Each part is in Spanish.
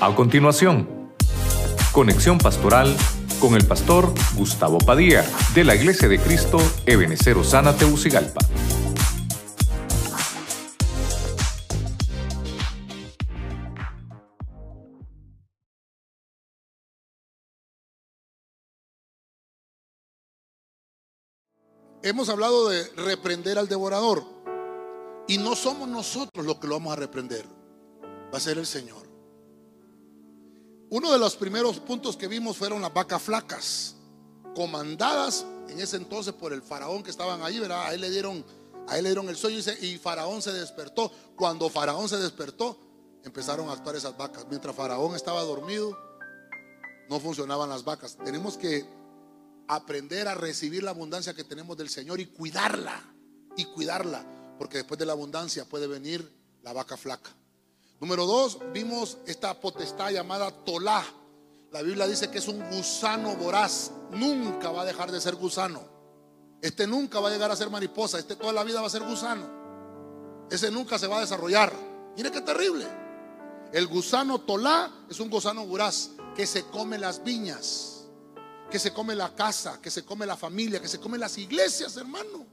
A continuación, conexión pastoral con el pastor Gustavo Padilla de la Iglesia de Cristo Ebenecer Osana Teucigalpa. Hemos hablado de reprender al devorador. Y no somos nosotros los que lo vamos a reprender. Va a ser el Señor. Uno de los primeros puntos que vimos fueron las vacas flacas, comandadas en ese entonces por el faraón que estaban ahí, ¿verdad? A él le dieron, a él le dieron el sueño y faraón se despertó. Cuando faraón se despertó, empezaron a actuar esas vacas. Mientras faraón estaba dormido, no funcionaban las vacas. Tenemos que aprender a recibir la abundancia que tenemos del Señor y cuidarla, y cuidarla, porque después de la abundancia puede venir la vaca flaca. Número dos, vimos esta potestad llamada Tolá. La Biblia dice que es un gusano voraz, nunca va a dejar de ser gusano. Este nunca va a llegar a ser mariposa, este toda la vida va a ser gusano. Ese nunca se va a desarrollar. Mire qué terrible. El gusano Tolá es un gusano voraz que se come las viñas que se come la casa, que se come la familia, que se come las iglesias, hermano.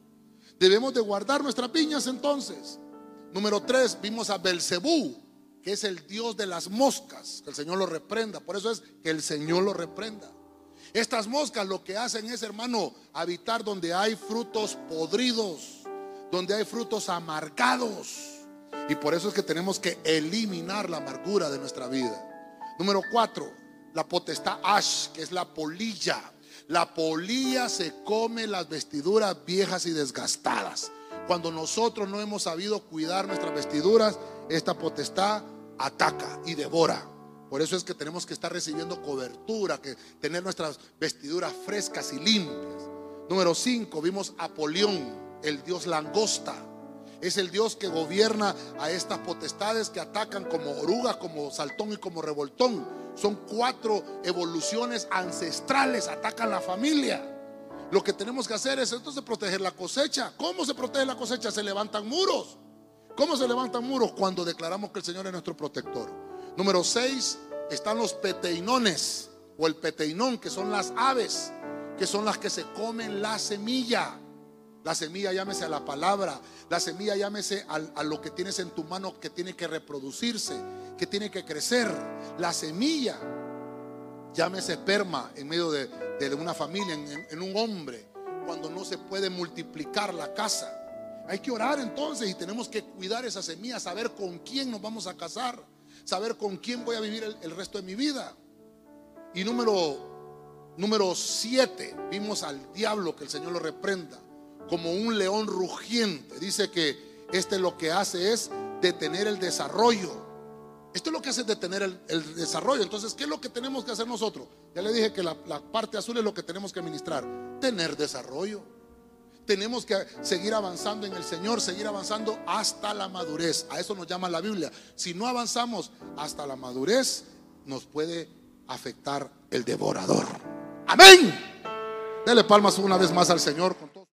Debemos de guardar nuestras viñas entonces. Número tres, vimos a Belcebú, que es el Dios de las moscas, que el Señor lo reprenda. Por eso es que el Señor lo reprenda. Estas moscas lo que hacen es, hermano, habitar donde hay frutos podridos, donde hay frutos amargados. Y por eso es que tenemos que eliminar la amargura de nuestra vida. Número cuatro, la potestad Ash, que es la polilla. La polilla se come las vestiduras viejas y desgastadas. Cuando nosotros no hemos sabido cuidar nuestras vestiduras, esta potestad ataca y devora. Por eso es que tenemos que estar recibiendo cobertura, que tener nuestras vestiduras frescas y limpias. Número 5, vimos Apolión, el dios langosta. Es el Dios que gobierna a estas potestades que atacan como oruga, como saltón y como revoltón. Son cuatro evoluciones ancestrales, atacan la familia. Lo que tenemos que hacer es entonces proteger la cosecha. ¿Cómo se protege la cosecha? Se levantan muros. ¿Cómo se levantan muros? Cuando declaramos que el Señor es nuestro protector. Número seis, están los peteinones o el peteinón, que son las aves, que son las que se comen la semilla. La semilla llámese a la palabra, la semilla llámese a, lo que tienes en tu mano que tiene que reproducirse, que tiene que crecer. La semilla llámese esperma en medio de, una familia, en un hombre, cuando no se puede multiplicar la casa. Hay que orar entonces y tenemos que cuidar esa semilla, saber con quién nos vamos a casar, saber con quién voy a vivir el, resto de mi vida. Y número, número siete, vimos al diablo que el Señor lo reprenda como un león rugiente. Dice que este lo que hace es detener el desarrollo. Esto es lo que hace detener el, desarrollo. Entonces, ¿qué es lo que tenemos que hacer nosotros? Ya le dije que la parte azul es lo que tenemos que administrar. Tener desarrollo. Tenemos que seguir avanzando en el Señor, seguir avanzando hasta la madurez. A eso nos llama la Biblia. Si no avanzamos hasta la madurez, nos puede afectar el devorador. Amén. Dele palmas una vez más al Señor con todo.